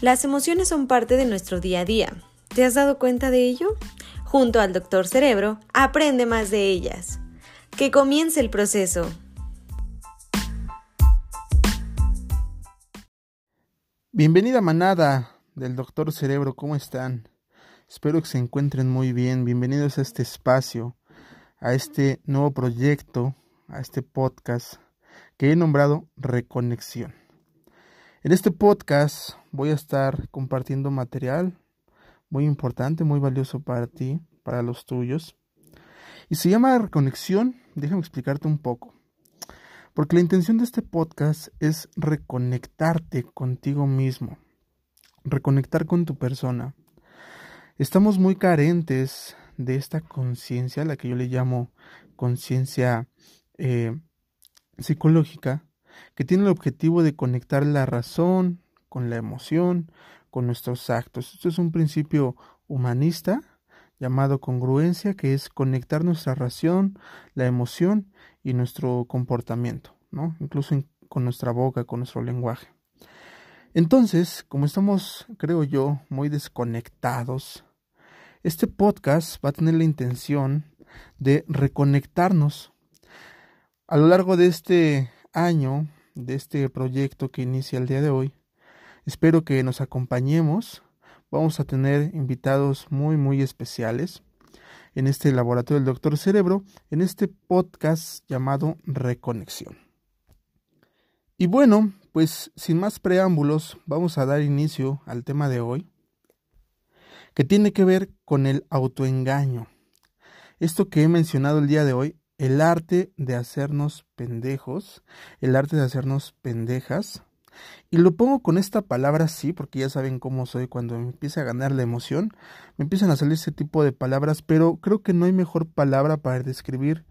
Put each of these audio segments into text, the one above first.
Las emociones son parte de nuestro día a día. ¿Te has dado cuenta de ello? Junto al doctor Cerebro, aprende más de ellas. Que comience el proceso. Bienvenida manada del doctor Cerebro, ¿cómo están? Espero que se encuentren muy bien. Bienvenidos a este espacio, a este nuevo proyecto, a este podcast que he nombrado Reconexión. En este podcast voy a estar compartiendo material muy importante, muy valioso para ti, para los tuyos. Y se llama Reconexión. Déjame explicarte un poco. Porque la intención de este podcast es reconectarte contigo mismo, reconectar con tu persona. Estamos muy carentes de esta conciencia, la que yo le llamo conciencia eh, psicológica, que tiene el objetivo de conectar la razón con la emoción, con nuestros actos. Esto es un principio humanista llamado congruencia, que es conectar nuestra razón, la emoción y nuestro comportamiento, ¿no? Incluso con nuestra boca, con nuestro lenguaje. Entonces, como estamos, creo yo, muy desconectados, este podcast va a tener la intención de reconectarnos. A lo largo de este año de este proyecto que inicia el día de hoy. Espero que nos acompañemos. Vamos a tener invitados muy, muy especiales en este laboratorio del Doctor Cerebro, en este podcast llamado Reconexión. Y bueno, pues sin más preámbulos, vamos a dar inicio al tema de hoy, que tiene que ver con el autoengaño. Esto que he mencionado el día de hoy el arte de hacernos pendejos, el arte de hacernos pendejas. Y lo pongo con esta palabra sí, porque ya saben cómo soy cuando me empieza a ganar la emoción, me empiezan a salir ese tipo de palabras, pero creo que no hay mejor palabra para describir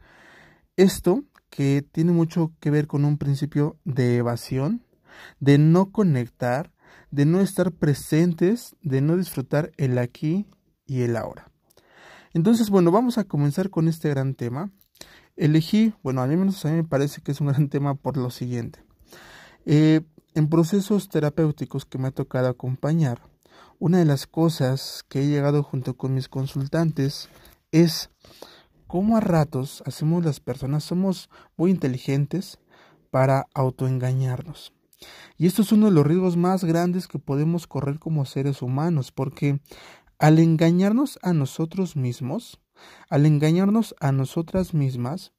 esto que tiene mucho que ver con un principio de evasión, de no conectar, de no estar presentes, de no disfrutar el aquí y el ahora. Entonces, bueno, vamos a comenzar con este gran tema Elegí, bueno, a mí menos a mí me parece que es un gran tema por lo siguiente. Eh, en procesos terapéuticos que me ha tocado acompañar, una de las cosas que he llegado junto con mis consultantes es cómo a ratos hacemos las personas, somos muy inteligentes para autoengañarnos. Y esto es uno de los riesgos más grandes que podemos correr como seres humanos, porque al engañarnos a nosotros mismos, al engañarnos a nosotras mismas,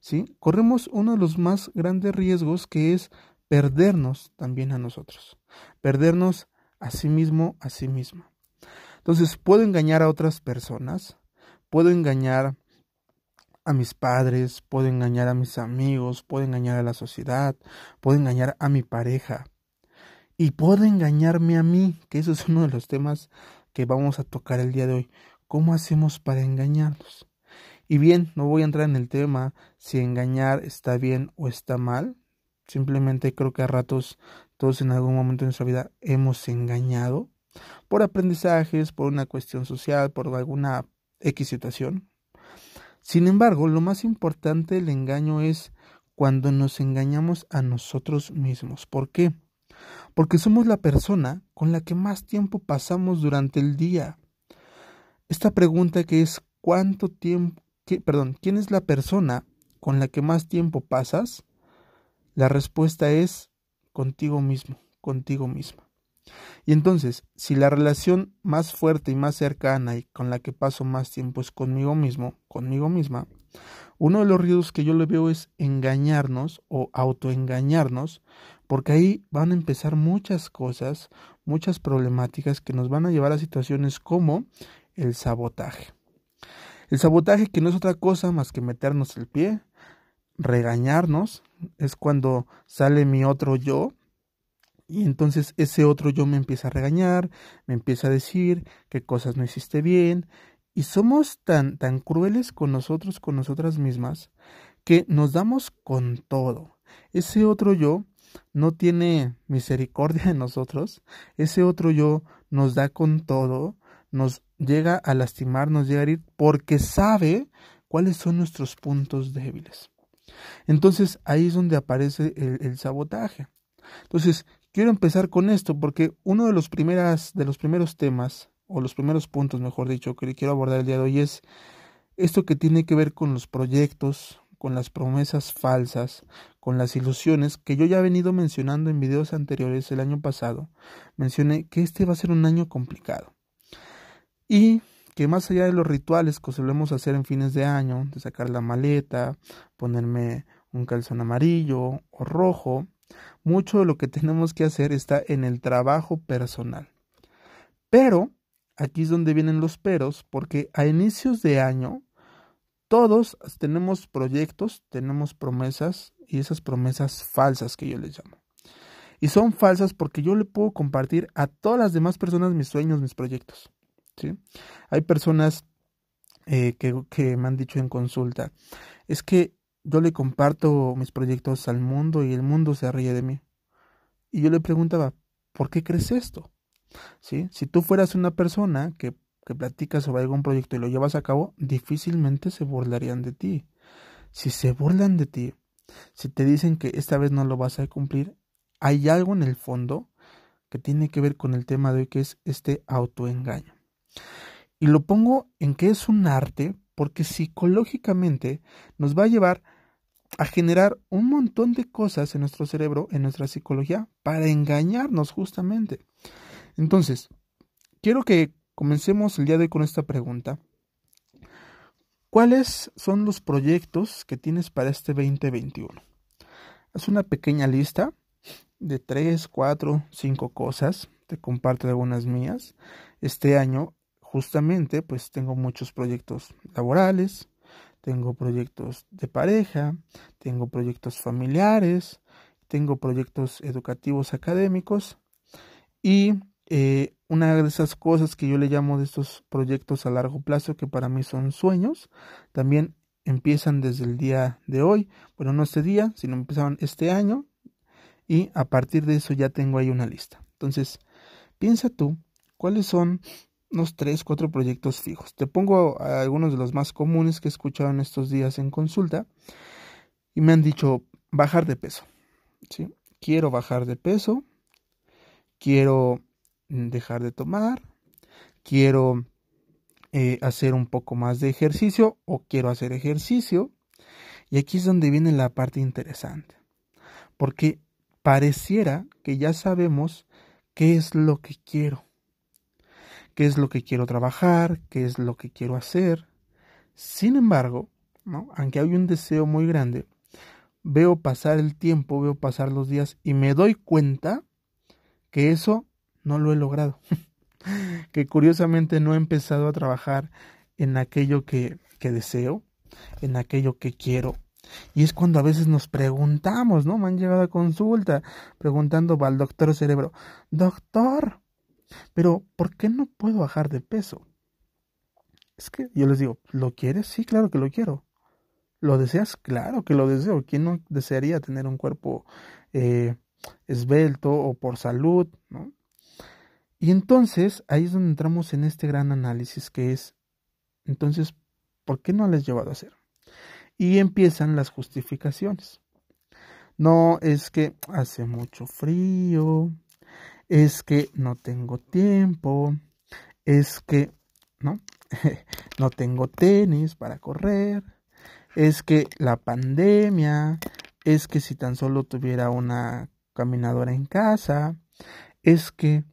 ¿sí? corremos uno de los más grandes riesgos que es perdernos también a nosotros, perdernos a sí mismo, a sí misma. Entonces, puedo engañar a otras personas, puedo engañar a mis padres, puedo engañar a mis amigos, puedo engañar a la sociedad, puedo engañar a mi pareja y puedo engañarme a mí, que eso es uno de los temas que vamos a tocar el día de hoy. ¿Cómo hacemos para engañarnos? Y bien, no voy a entrar en el tema si engañar está bien o está mal. Simplemente creo que a ratos todos en algún momento de nuestra vida hemos engañado por aprendizajes, por una cuestión social, por alguna X situación. Sin embargo, lo más importante del engaño es cuando nos engañamos a nosotros mismos. ¿Por qué? Porque somos la persona con la que más tiempo pasamos durante el día. Esta pregunta que es ¿cuánto tiempo, perdón, quién es la persona con la que más tiempo pasas? La respuesta es contigo mismo, contigo misma. Y entonces, si la relación más fuerte y más cercana y con la que paso más tiempo es conmigo mismo, conmigo misma, uno de los riesgos que yo le veo es engañarnos o autoengañarnos, porque ahí van a empezar muchas cosas, muchas problemáticas que nos van a llevar a situaciones como el sabotaje. El sabotaje que no es otra cosa más que meternos el pie, regañarnos, es cuando sale mi otro yo y entonces ese otro yo me empieza a regañar, me empieza a decir qué cosas no hiciste bien y somos tan tan crueles con nosotros, con nosotras mismas, que nos damos con todo. Ese otro yo no tiene misericordia de nosotros, ese otro yo nos da con todo, nos llega a lastimar, nos llega a herir, porque sabe cuáles son nuestros puntos débiles. Entonces ahí es donde aparece el, sabotaje. Entonces, quiero empezar con esto porque uno de los, primeras, de los primeros temas, o los primeros puntos, mejor dicho, que quiero abordar el día de hoy es esto que tiene que ver con los proyectos, con las promesas falsas, con las ilusiones que yo ya he venido mencionando en videos anteriores el año pasado. Mencioné que este va a ser un año complicado. Y que más allá de los rituales que solemos hacer en fines de año, de sacar la maleta, ponerme un calzón amarillo o rojo, mucho de lo que tenemos que hacer está en el trabajo personal. Pero, aquí es donde vienen los peros, porque a inicios de año todos tenemos proyectos, tenemos promesas y esas promesas falsas que yo les llamo. Y son falsas porque yo le puedo compartir a todas las demás personas mis sueños, mis proyectos. ¿Sí? Hay personas eh, que, que me han dicho en consulta, es que yo le comparto mis proyectos al mundo y el mundo se ríe de mí. Y yo le preguntaba, ¿por qué crees esto? ¿Sí? Si tú fueras una persona que que platicas sobre algún proyecto y lo llevas a cabo, difícilmente se burlarían de ti. Si se burlan de ti, si te dicen que esta vez no lo vas a cumplir, hay algo en el fondo que tiene que ver con el tema de hoy que es este autoengaño. Y lo pongo en que es un arte porque psicológicamente nos va a llevar a generar un montón de cosas en nuestro cerebro, en nuestra psicología, para engañarnos justamente. Entonces, quiero que Comencemos el día de hoy con esta pregunta. ¿Cuáles son los proyectos que tienes para este 2021? Haz una pequeña lista de 3, 4, 5 cosas. Te comparto algunas mías. Este año, justamente, pues tengo muchos proyectos laborales, tengo proyectos de pareja, tengo proyectos familiares, tengo proyectos educativos académicos y eh, una de esas cosas que yo le llamo de estos proyectos a largo plazo que para mí son sueños, también empiezan desde el día de hoy, bueno, no este día, sino empezaban este año y a partir de eso ya tengo ahí una lista. Entonces, piensa tú cuáles son los tres, cuatro proyectos fijos. Te pongo algunos de los más comunes que he escuchado en estos días en consulta y me han dicho bajar de peso. ¿sí? Quiero bajar de peso, quiero dejar de tomar, quiero eh, hacer un poco más de ejercicio o quiero hacer ejercicio. Y aquí es donde viene la parte interesante, porque pareciera que ya sabemos qué es lo que quiero, qué es lo que quiero trabajar, qué es lo que quiero hacer. Sin embargo, ¿no? aunque hay un deseo muy grande, veo pasar el tiempo, veo pasar los días y me doy cuenta que eso no lo he logrado. que curiosamente no he empezado a trabajar en aquello que, que deseo, en aquello que quiero. Y es cuando a veces nos preguntamos, ¿no? Me han llegado a consulta preguntando al doctor cerebro, doctor, pero ¿por qué no puedo bajar de peso? Es que yo les digo, ¿lo quieres? Sí, claro que lo quiero. ¿Lo deseas? Claro que lo deseo. ¿Quién no desearía tener un cuerpo eh, esbelto o por salud? ¿no? Y entonces ahí es donde entramos en este gran análisis que es, entonces, ¿por qué no les has llevado a hacer? Y empiezan las justificaciones. No es que hace mucho frío, es que no tengo tiempo, es que, ¿no? no tengo tenis para correr, es que la pandemia, es que si tan solo tuviera una caminadora en casa, es que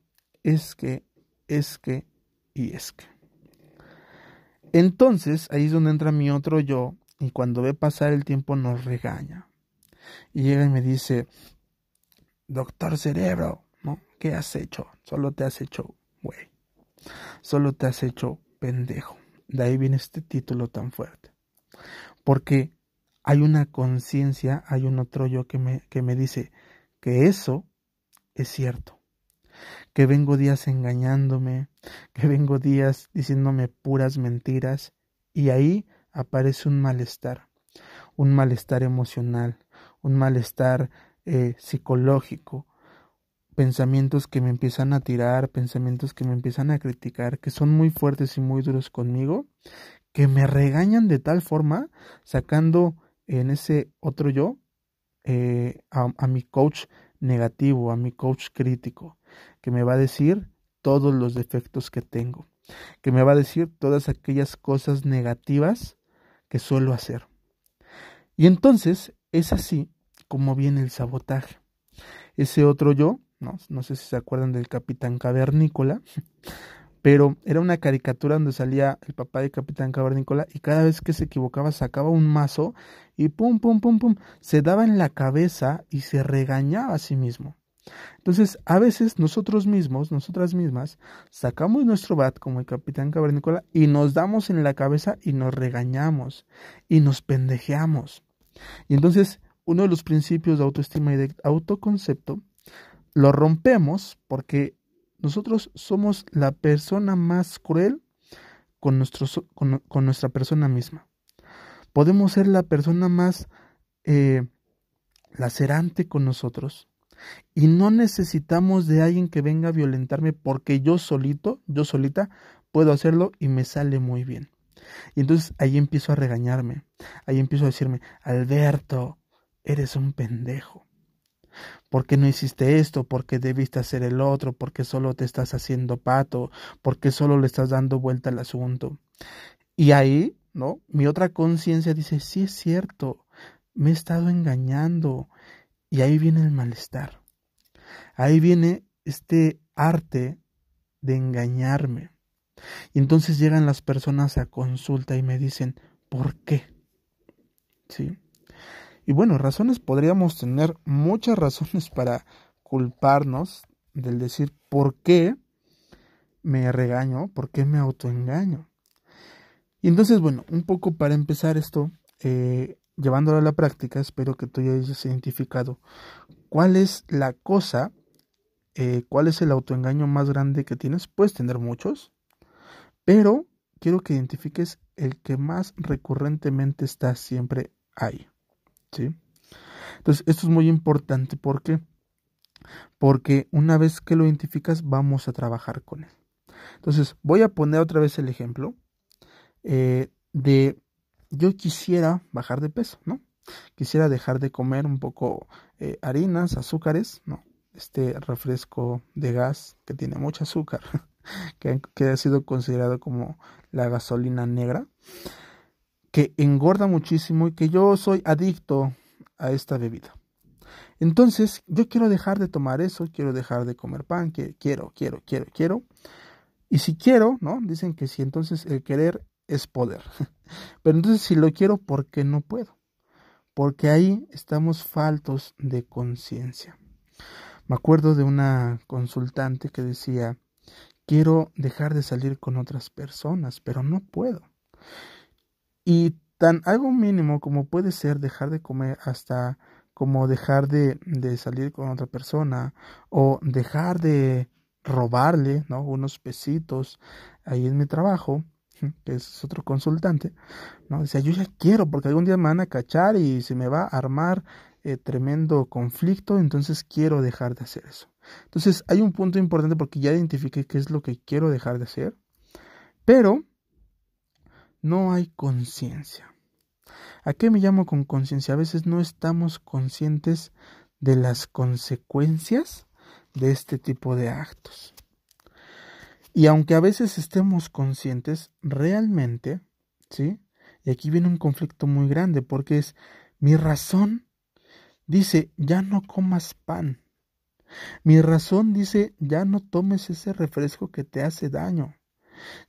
es que, es que y es que. Entonces, ahí es donde entra mi otro yo y cuando ve pasar el tiempo nos regaña. Y llega y me dice, doctor cerebro. ¿Qué has hecho? Solo te has hecho, güey. Solo te has hecho pendejo. De ahí viene este título tan fuerte. Porque hay una conciencia, hay un otro yo que me, que me dice que eso es cierto que vengo días engañándome, que vengo días diciéndome puras mentiras, y ahí aparece un malestar, un malestar emocional, un malestar eh, psicológico, pensamientos que me empiezan a tirar, pensamientos que me empiezan a criticar, que son muy fuertes y muy duros conmigo, que me regañan de tal forma, sacando en ese otro yo, eh, a mi coach negativo, a mi coach crítico, que me va a decir todos los defectos que tengo, que me va a decir todas aquellas cosas negativas que suelo hacer. Y entonces es así como viene el sabotaje. Ese otro yo, no, no sé si se acuerdan del capitán cavernícola, pero era una caricatura donde salía el papá de Capitán Cavernícola y cada vez que se equivocaba sacaba un mazo y pum, pum, pum, pum, se daba en la cabeza y se regañaba a sí mismo. Entonces, a veces nosotros mismos, nosotras mismas, sacamos nuestro bat como el Capitán Cavernícola y nos damos en la cabeza y nos regañamos y nos pendejeamos. Y entonces, uno de los principios de autoestima y de autoconcepto lo rompemos porque nosotros somos la persona más cruel con, con, nuestra persona misma. Podemos ser la persona más eh, lacerante con nosotros. Y no necesitamos de alguien que venga a violentarme porque yo solito, yo solita, puedo hacerlo y me sale muy bien. Y entonces ahí empiezo a regañarme. Ahí empiezo a decirme, Alberto, eres un pendejo. ¿Por qué no hiciste esto? ¿Por qué debiste hacer el otro? ¿Por qué solo te estás haciendo pato? ¿Por qué solo le estás dando vuelta al asunto? Y ahí, ¿no? Mi otra conciencia dice, sí es cierto, me he estado engañando. Y ahí viene el malestar. Ahí viene este arte de engañarme. Y entonces llegan las personas a consulta y me dicen, ¿por qué? ¿Sí? Y bueno, razones podríamos tener muchas razones para culparnos del decir por qué me regaño, por qué me autoengaño. Y entonces, bueno, un poco para empezar esto, eh, llevándolo a la práctica, espero que tú ya hayas identificado cuál es la cosa, eh, cuál es el autoengaño más grande que tienes. Puedes tener muchos, pero quiero que identifiques el que más recurrentemente está siempre ahí. ¿Sí? Entonces, esto es muy importante. ¿Por? Porque una vez que lo identificas, vamos a trabajar con él. Entonces, voy a poner otra vez el ejemplo eh, de yo quisiera bajar de peso, ¿no? Quisiera dejar de comer un poco eh, harinas, azúcares, ¿no? Este refresco de gas que tiene mucho azúcar, que, que ha sido considerado como la gasolina negra que engorda muchísimo y que yo soy adicto a esta bebida. Entonces, yo quiero dejar de tomar eso, quiero dejar de comer pan, que quiero, quiero, quiero, quiero. Y si quiero, ¿no? Dicen que si entonces el querer es poder. Pero entonces si lo quiero, ¿por qué no puedo? Porque ahí estamos faltos de conciencia. Me acuerdo de una consultante que decía, quiero dejar de salir con otras personas, pero no puedo. Y tan algo mínimo como puede ser dejar de comer hasta como dejar de, de salir con otra persona o dejar de robarle ¿no? unos pesitos ahí en mi trabajo, que es otro consultante, ¿no? Decía, yo ya quiero, porque algún día me van a cachar y se me va a armar eh, tremendo conflicto, entonces quiero dejar de hacer eso. Entonces hay un punto importante porque ya identifiqué qué es lo que quiero dejar de hacer, pero no hay conciencia. ¿A qué me llamo con conciencia? A veces no estamos conscientes de las consecuencias de este tipo de actos. Y aunque a veces estemos conscientes, realmente, ¿sí? Y aquí viene un conflicto muy grande porque es mi razón dice, ya no comas pan. Mi razón dice, ya no tomes ese refresco que te hace daño.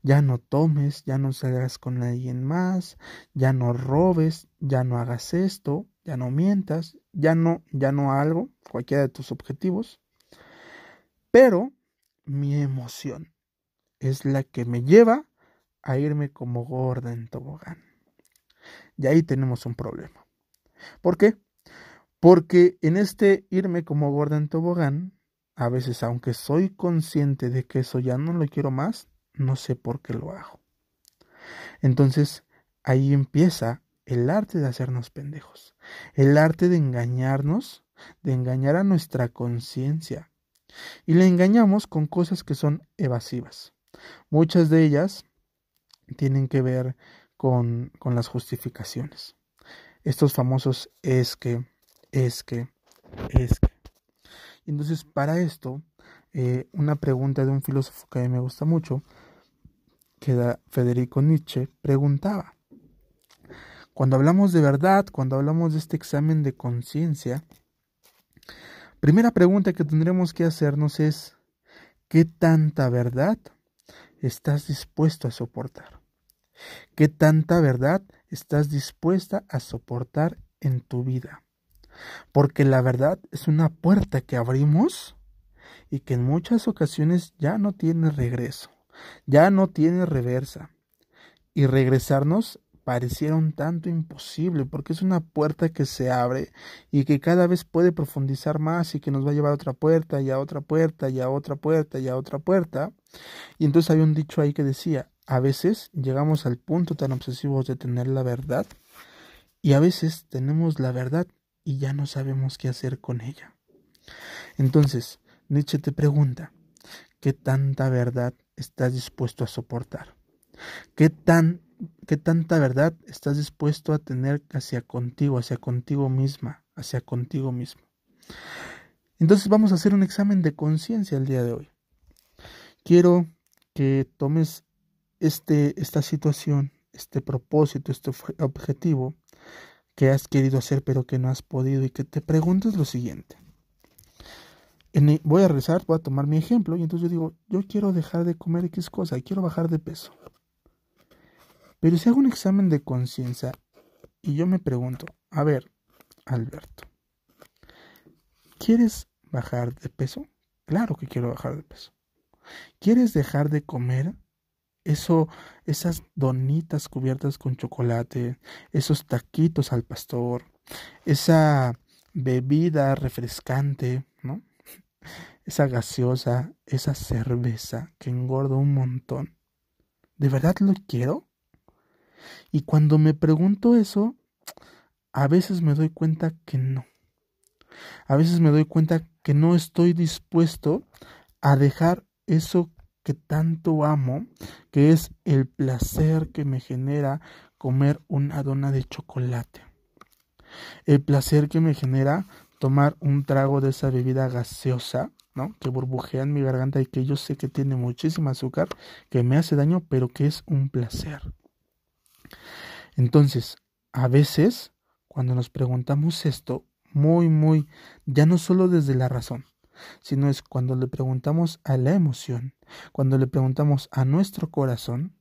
Ya no tomes, ya no salgas con alguien más, ya no robes, ya no hagas esto, ya no mientas, ya no, ya no algo, cualquiera de tus objetivos. Pero mi emoción es la que me lleva a irme como gorda en tobogán. Y ahí tenemos un problema. ¿Por qué? Porque en este irme como gorda en tobogán, a veces aunque soy consciente de que eso ya no lo quiero más, no sé por qué lo hago. Entonces, ahí empieza el arte de hacernos pendejos, el arte de engañarnos, de engañar a nuestra conciencia. Y le engañamos con cosas que son evasivas. Muchas de ellas tienen que ver con, con las justificaciones. Estos famosos es que, es que, es que. Entonces, para esto, eh, una pregunta de un filósofo que a mí me gusta mucho, que Federico Nietzsche, preguntaba, cuando hablamos de verdad, cuando hablamos de este examen de conciencia, primera pregunta que tendremos que hacernos es, ¿qué tanta verdad estás dispuesto a soportar? ¿Qué tanta verdad estás dispuesta a soportar en tu vida? Porque la verdad es una puerta que abrimos y que en muchas ocasiones ya no tiene regreso, ya no tiene reversa. Y regresarnos pareciera un tanto imposible porque es una puerta que se abre y que cada vez puede profundizar más y que nos va a llevar a otra puerta y a otra puerta y a otra puerta y a otra puerta. Y entonces hay un dicho ahí que decía, a veces llegamos al punto tan obsesivos de tener la verdad y a veces tenemos la verdad y ya no sabemos qué hacer con ella. Entonces, Nietzsche te pregunta, ¿qué tanta verdad estás dispuesto a soportar? ¿Qué, tan, ¿Qué tanta verdad estás dispuesto a tener hacia contigo, hacia contigo misma, hacia contigo mismo? Entonces vamos a hacer un examen de conciencia el día de hoy. Quiero que tomes este, esta situación, este propósito, este objetivo que has querido hacer pero que no has podido y que te preguntes lo siguiente. Voy a rezar, voy a tomar mi ejemplo y entonces yo digo, yo quiero dejar de comer X cosa y quiero bajar de peso. Pero si hago un examen de conciencia y yo me pregunto, a ver, Alberto, ¿quieres bajar de peso? Claro que quiero bajar de peso. ¿Quieres dejar de comer? Eso, esas donitas cubiertas con chocolate, esos taquitos al pastor, esa bebida refrescante. Esa gaseosa, esa cerveza que engorda un montón. ¿De verdad lo quiero? Y cuando me pregunto eso, a veces me doy cuenta que no. A veces me doy cuenta que no estoy dispuesto a dejar eso que tanto amo, que es el placer que me genera comer una dona de chocolate. El placer que me genera tomar un trago de esa bebida gaseosa, ¿no? Que burbujea en mi garganta y que yo sé que tiene muchísimo azúcar, que me hace daño, pero que es un placer. Entonces, a veces, cuando nos preguntamos esto, muy, muy, ya no solo desde la razón, sino es cuando le preguntamos a la emoción, cuando le preguntamos a nuestro corazón,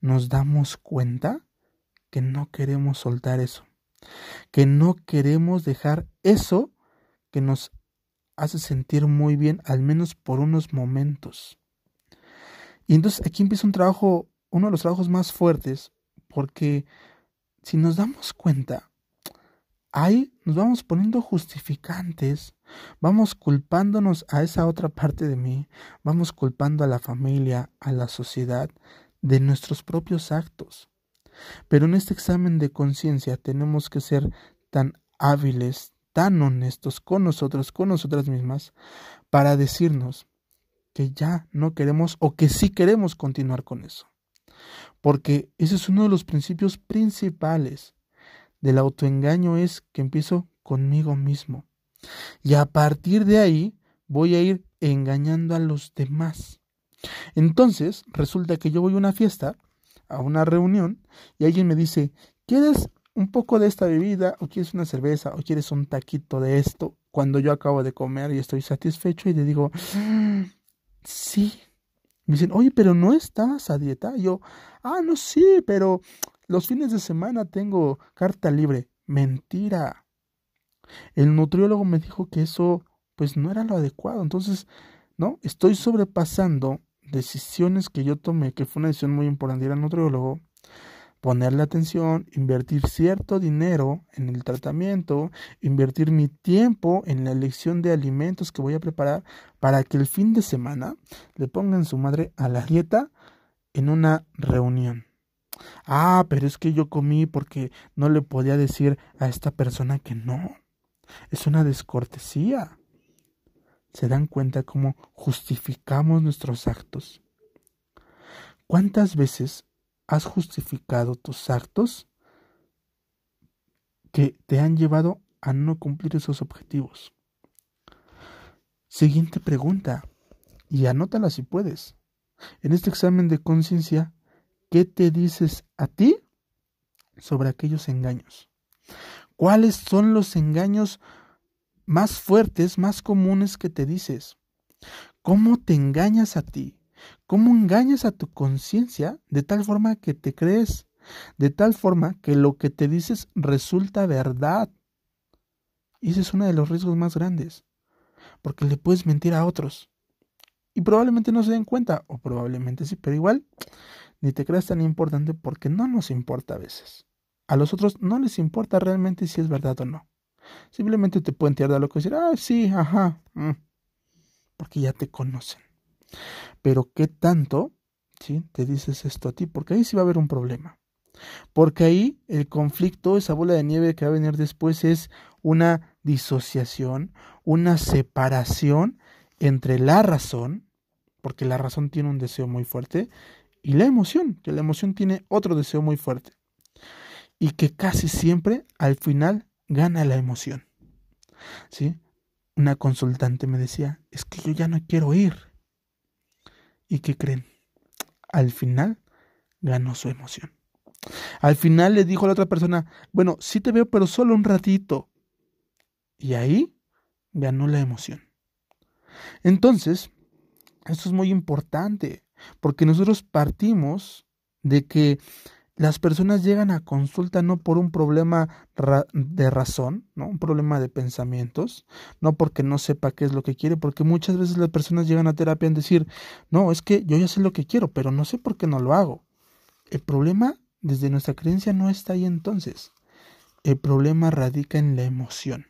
nos damos cuenta que no queremos soltar eso, que no queremos dejar eso que nos hace sentir muy bien, al menos por unos momentos. Y entonces aquí empieza un trabajo, uno de los trabajos más fuertes, porque si nos damos cuenta, ahí nos vamos poniendo justificantes, vamos culpándonos a esa otra parte de mí, vamos culpando a la familia, a la sociedad, de nuestros propios actos. Pero en este examen de conciencia tenemos que ser tan hábiles, tan honestos con nosotros, con nosotras mismas, para decirnos que ya no queremos o que sí queremos continuar con eso. Porque ese es uno de los principios principales del autoengaño es que empiezo conmigo mismo. Y a partir de ahí voy a ir engañando a los demás. Entonces, resulta que yo voy a una fiesta, a una reunión, y alguien me dice, ¿quieres un poco de esta bebida? ¿O quieres una cerveza? ¿O quieres un taquito de esto? Cuando yo acabo de comer y estoy satisfecho y le digo, sí. Me dicen, oye, pero no estás a dieta. Yo, ah, no, sí, pero los fines de semana tengo carta libre. Mentira. El nutriólogo me dijo que eso pues no era lo adecuado. Entonces, ¿no? Estoy sobrepasando decisiones que yo tomé, que fue una decisión muy importante ir al nutriólogo, ponerle atención, invertir cierto dinero en el tratamiento, invertir mi tiempo en la elección de alimentos que voy a preparar para que el fin de semana le pongan su madre a la dieta en una reunión. Ah, pero es que yo comí porque no le podía decir a esta persona que no. Es una descortesía. ¿Se dan cuenta cómo justificamos nuestros actos? ¿Cuántas veces has justificado tus actos que te han llevado a no cumplir esos objetivos? Siguiente pregunta, y anótala si puedes. En este examen de conciencia, ¿qué te dices a ti sobre aquellos engaños? ¿Cuáles son los engaños más fuertes, más comunes que te dices? ¿Cómo te engañas a ti? ¿Cómo engañas a tu conciencia de tal forma que te crees? De tal forma que lo que te dices resulta verdad. Y ese es uno de los riesgos más grandes, porque le puedes mentir a otros. Y probablemente no se den cuenta, o probablemente sí, pero igual ni te creas tan importante porque no nos importa a veces. A los otros no les importa realmente si es verdad o no. Simplemente te pueden tirar de loco y decir, ah, sí, ajá, mm", porque ya te conocen. Pero ¿qué tanto ¿sí? te dices esto a ti? Porque ahí sí va a haber un problema. Porque ahí el conflicto, esa bola de nieve que va a venir después es una disociación, una separación entre la razón, porque la razón tiene un deseo muy fuerte, y la emoción, que la emoción tiene otro deseo muy fuerte. Y que casi siempre al final gana la emoción. ¿Sí? Una consultante me decía, es que yo ya no quiero ir. ¿Y qué creen? Al final ganó su emoción. Al final le dijo a la otra persona, bueno, sí te veo, pero solo un ratito. Y ahí ganó la emoción. Entonces, esto es muy importante, porque nosotros partimos de que las personas llegan a consulta no por un problema de razón, ¿no? un problema de pensamientos, no porque no sepa qué es lo que quiere, porque muchas veces las personas llegan a terapia en decir, no, es que yo ya sé lo que quiero, pero no sé por qué no lo hago. El problema desde nuestra creencia no está ahí entonces. El problema radica en la emoción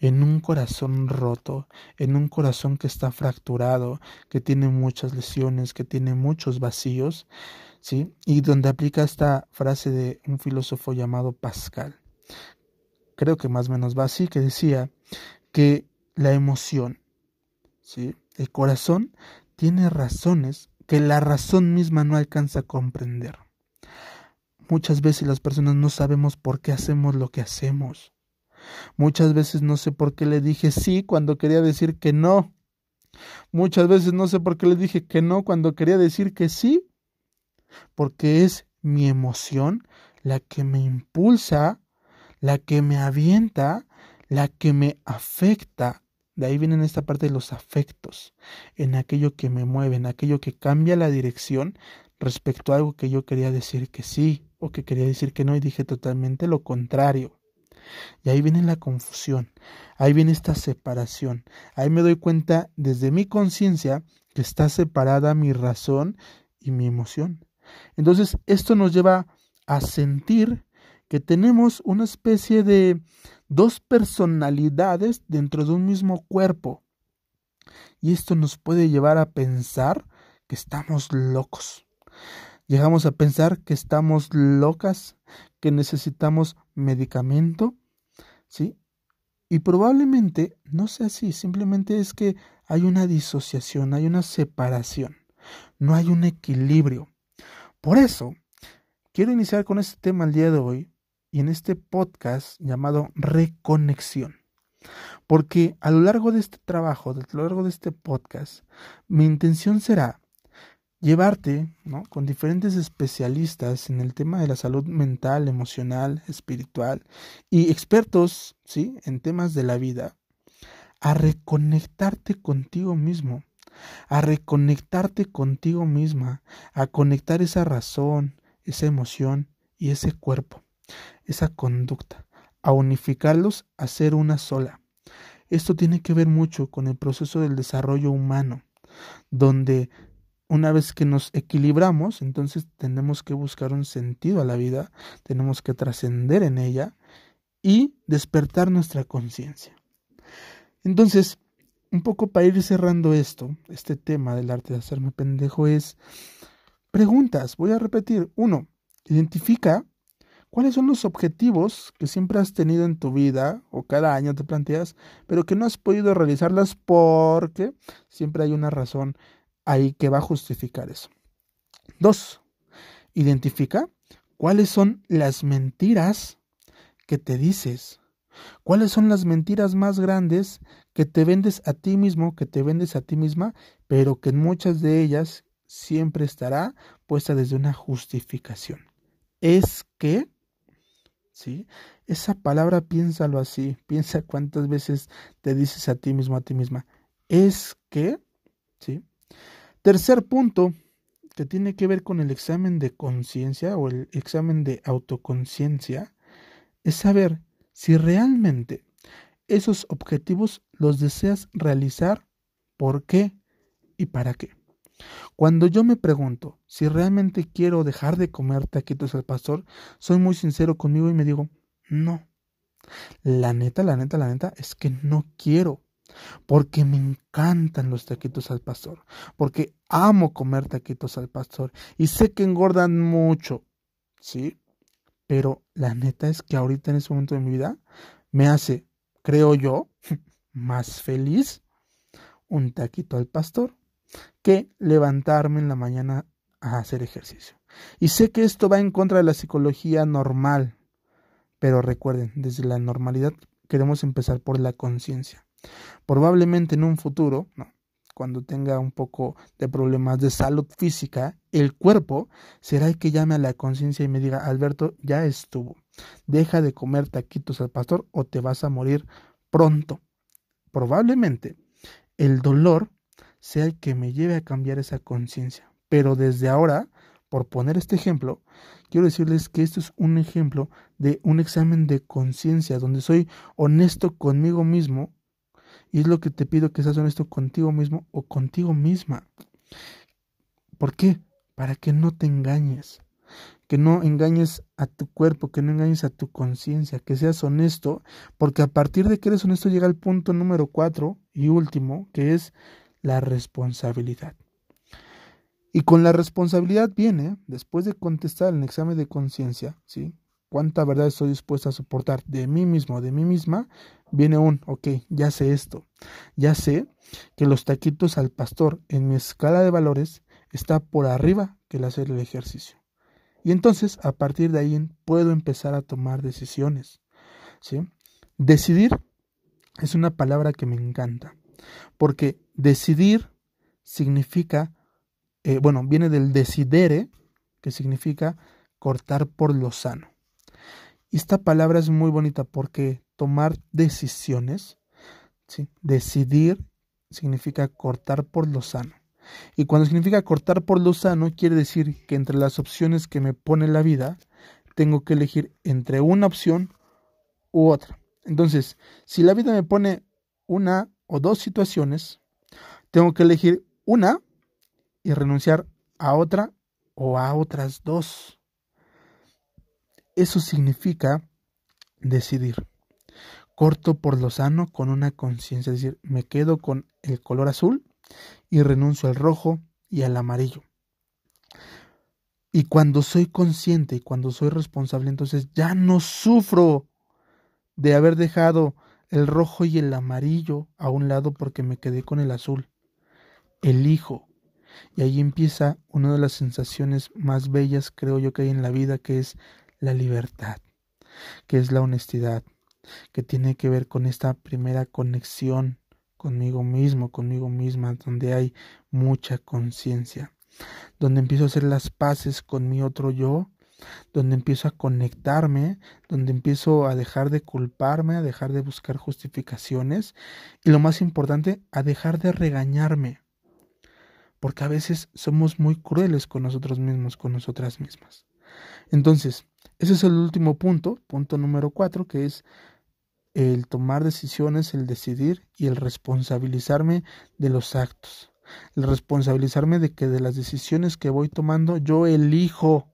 en un corazón roto, en un corazón que está fracturado, que tiene muchas lesiones, que tiene muchos vacíos, ¿sí? Y donde aplica esta frase de un filósofo llamado Pascal. Creo que más o menos va así, que decía que la emoción, ¿sí? El corazón tiene razones que la razón misma no alcanza a comprender. Muchas veces las personas no sabemos por qué hacemos lo que hacemos. Muchas veces no sé por qué le dije sí cuando quería decir que no. Muchas veces no sé por qué le dije que no cuando quería decir que sí. Porque es mi emoción la que me impulsa, la que me avienta, la que me afecta. De ahí viene esta parte de los afectos, en aquello que me mueve, en aquello que cambia la dirección respecto a algo que yo quería decir que sí o que quería decir que no y dije totalmente lo contrario. Y ahí viene la confusión, ahí viene esta separación. Ahí me doy cuenta desde mi conciencia que está separada mi razón y mi emoción. Entonces, esto nos lleva a sentir que tenemos una especie de dos personalidades dentro de un mismo cuerpo. Y esto nos puede llevar a pensar que estamos locos. Llegamos a pensar que estamos locas, que necesitamos medicamento, ¿sí? Y probablemente no sea así, simplemente es que hay una disociación, hay una separación, no hay un equilibrio. Por eso, quiero iniciar con este tema el día de hoy y en este podcast llamado Reconexión. Porque a lo largo de este trabajo, a lo largo de este podcast, mi intención será llevarte ¿no? con diferentes especialistas en el tema de la salud mental, emocional, espiritual y expertos ¿sí? en temas de la vida, a reconectarte contigo mismo, a reconectarte contigo misma, a conectar esa razón, esa emoción y ese cuerpo, esa conducta, a unificarlos a ser una sola. Esto tiene que ver mucho con el proceso del desarrollo humano, donde una vez que nos equilibramos, entonces tenemos que buscar un sentido a la vida, tenemos que trascender en ella y despertar nuestra conciencia. Entonces, un poco para ir cerrando esto, este tema del arte de hacerme pendejo es preguntas. Voy a repetir. Uno, identifica cuáles son los objetivos que siempre has tenido en tu vida o cada año te planteas, pero que no has podido realizarlas porque siempre hay una razón ahí que va a justificar eso. Dos, identifica cuáles son las mentiras que te dices ¿Cuáles son las mentiras más grandes que te vendes a ti mismo, que te vendes a ti misma, pero que en muchas de ellas siempre estará puesta desde una justificación? Es que, ¿sí? Esa palabra piénsalo así, piensa cuántas veces te dices a ti mismo, a ti misma. Es que, ¿sí? Tercer punto que tiene que ver con el examen de conciencia o el examen de autoconciencia es saber si realmente esos objetivos los deseas realizar, por qué y para qué. Cuando yo me pregunto si realmente quiero dejar de comer taquitos al pastor, soy muy sincero conmigo y me digo, no. La neta, la neta, la neta es que no quiero. Porque me encantan los taquitos al pastor. Porque amo comer taquitos al pastor. Y sé que engordan mucho. ¿Sí? Pero la neta es que ahorita en ese momento de mi vida me hace, creo yo, más feliz un taquito al pastor que levantarme en la mañana a hacer ejercicio. Y sé que esto va en contra de la psicología normal, pero recuerden, desde la normalidad queremos empezar por la conciencia. Probablemente en un futuro, cuando tenga un poco de problemas de salud física, el cuerpo será el que llame a la conciencia y me diga, Alberto, ya estuvo, deja de comer taquitos al pastor o te vas a morir pronto. Probablemente el dolor sea el que me lleve a cambiar esa conciencia. Pero desde ahora, por poner este ejemplo, quiero decirles que esto es un ejemplo de un examen de conciencia, donde soy honesto conmigo mismo, y es lo que te pido que seas honesto contigo mismo o contigo misma. ¿Por qué? Para que no te engañes, que no engañes a tu cuerpo, que no engañes a tu conciencia, que seas honesto, porque a partir de que eres honesto llega el punto número cuatro y último, que es la responsabilidad. Y con la responsabilidad viene, después de contestar el examen de conciencia, ¿sí? ¿Cuánta verdad estoy dispuesta a soportar de mí mismo, de mí misma? Viene un, ok, ya sé esto. Ya sé que los taquitos al pastor en mi escala de valores está por arriba que el hacer el ejercicio. Y entonces, a partir de ahí, puedo empezar a tomar decisiones. ¿sí? Decidir es una palabra que me encanta. Porque decidir significa, eh, bueno, viene del decidere, que significa cortar por lo sano. Y esta palabra es muy bonita porque tomar decisiones, ¿sí? decidir significa cortar por lo sano. Y cuando significa cortar por lo sano, quiere decir que entre las opciones que me pone la vida, tengo que elegir entre una opción u otra. Entonces, si la vida me pone una o dos situaciones, tengo que elegir una y renunciar a otra o a otras dos. Eso significa decidir. Corto por lo sano con una conciencia, es decir, me quedo con el color azul y renuncio al rojo y al amarillo. Y cuando soy consciente y cuando soy responsable, entonces ya no sufro de haber dejado el rojo y el amarillo a un lado porque me quedé con el azul. Elijo. Y ahí empieza una de las sensaciones más bellas, creo yo, que hay en la vida, que es la libertad, que es la honestidad, que tiene que ver con esta primera conexión conmigo mismo, conmigo misma, donde hay mucha conciencia, donde empiezo a hacer las paces con mi otro yo, donde empiezo a conectarme, donde empiezo a dejar de culparme, a dejar de buscar justificaciones y lo más importante, a dejar de regañarme. Porque a veces somos muy crueles con nosotros mismos, con nosotras mismas. Entonces, ese es el último punto, punto número cuatro, que es el tomar decisiones, el decidir y el responsabilizarme de los actos. El responsabilizarme de que de las decisiones que voy tomando yo elijo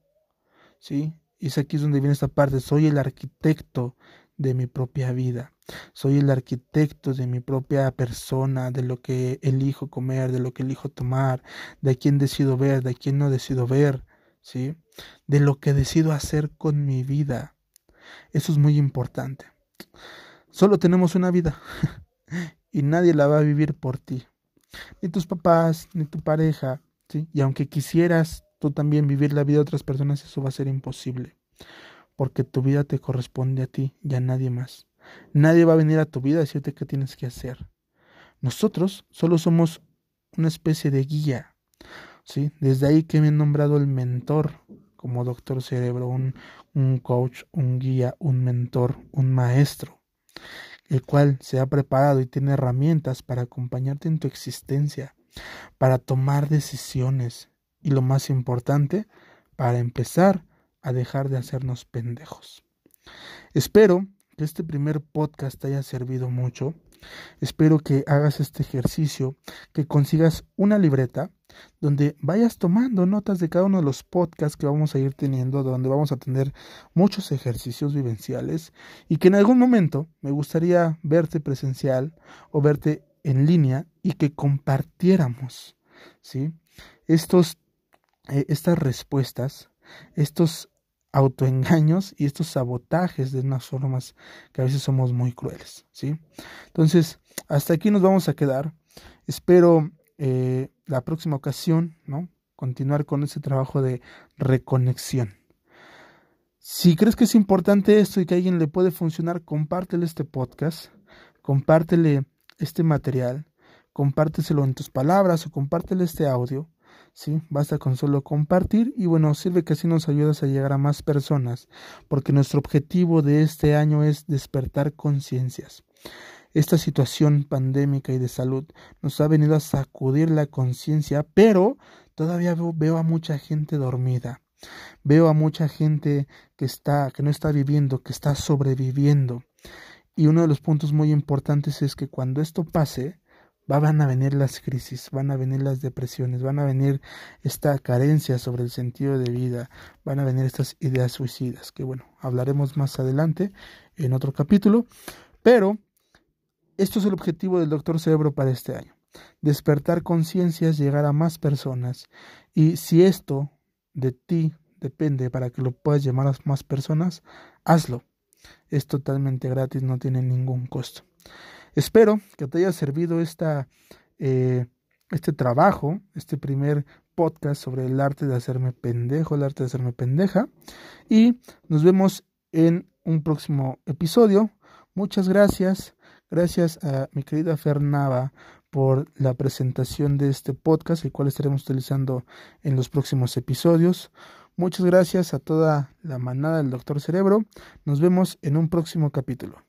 ¿sí? Y es aquí donde viene esta parte, soy el arquitecto de mi propia vida, soy el arquitecto de mi propia persona, de lo que elijo comer, de lo que elijo tomar, de a quién decido ver, de a quién no decido ver, ¿sí? De lo que decido hacer con mi vida. Eso es muy importante. Solo tenemos una vida y nadie la va a vivir por ti. Ni tus papás, ni tu pareja, ¿sí? Y aunque quisieras tú también vivir la vida de otras personas, eso va a ser imposible. Porque tu vida te corresponde a ti y a nadie más. Nadie va a venir a tu vida a decirte qué tienes que hacer. Nosotros solo somos una especie de guía. ¿sí? Desde ahí que me he nombrado el mentor como doctor cerebro, un, un coach, un guía, un mentor, un maestro, el cual se ha preparado y tiene herramientas para acompañarte en tu existencia, para tomar decisiones y lo más importante, para empezar a dejar de hacernos pendejos. Espero que este primer podcast te haya servido mucho. Espero que hagas este ejercicio, que consigas una libreta donde vayas tomando notas de cada uno de los podcasts que vamos a ir teniendo, donde vamos a tener muchos ejercicios vivenciales y que en algún momento me gustaría verte presencial o verte en línea y que compartiéramos, ¿sí? Estos, eh, estas respuestas, estos autoengaños y estos sabotajes de unas formas que a veces somos muy crueles, ¿sí? Entonces, hasta aquí nos vamos a quedar. Espero eh, la próxima ocasión, ¿no? Continuar con ese trabajo de reconexión. Si crees que es importante esto y que a alguien le puede funcionar, compártele este podcast, compártele este material, compárteselo en tus palabras o compártele este audio ¿sí? Basta con solo compartir y bueno, sirve que así nos ayudas a llegar a más personas, porque nuestro objetivo de este año es despertar conciencias. Esta situación pandémica y de salud nos ha venido a sacudir la conciencia, pero todavía veo, veo, a mucha gente dormida. Veo a mucha gente que está que no está viviendo, que está sobreviviendo. Y uno de los puntos muy importantes es que cuando esto pase, van a venir las crisis, van a venir las depresiones, van a venir esta carencia sobre el sentido de vida, van a venir estas ideas suicidas, que bueno, hablaremos más adelante en otro capítulo, pero esto es el objetivo del doctor Cerebro para este año, despertar conciencias, llegar a más personas, y si esto de ti depende para que lo puedas llamar a más personas, hazlo. Es totalmente gratis, no tiene ningún costo. Espero que te haya servido esta, eh, este trabajo, este primer podcast sobre el arte de hacerme pendejo, el arte de hacerme pendeja. Y nos vemos en un próximo episodio. Muchas gracias. Gracias a mi querida Fernava por la presentación de este podcast, el cual estaremos utilizando en los próximos episodios. Muchas gracias a toda la manada del Doctor Cerebro. Nos vemos en un próximo capítulo.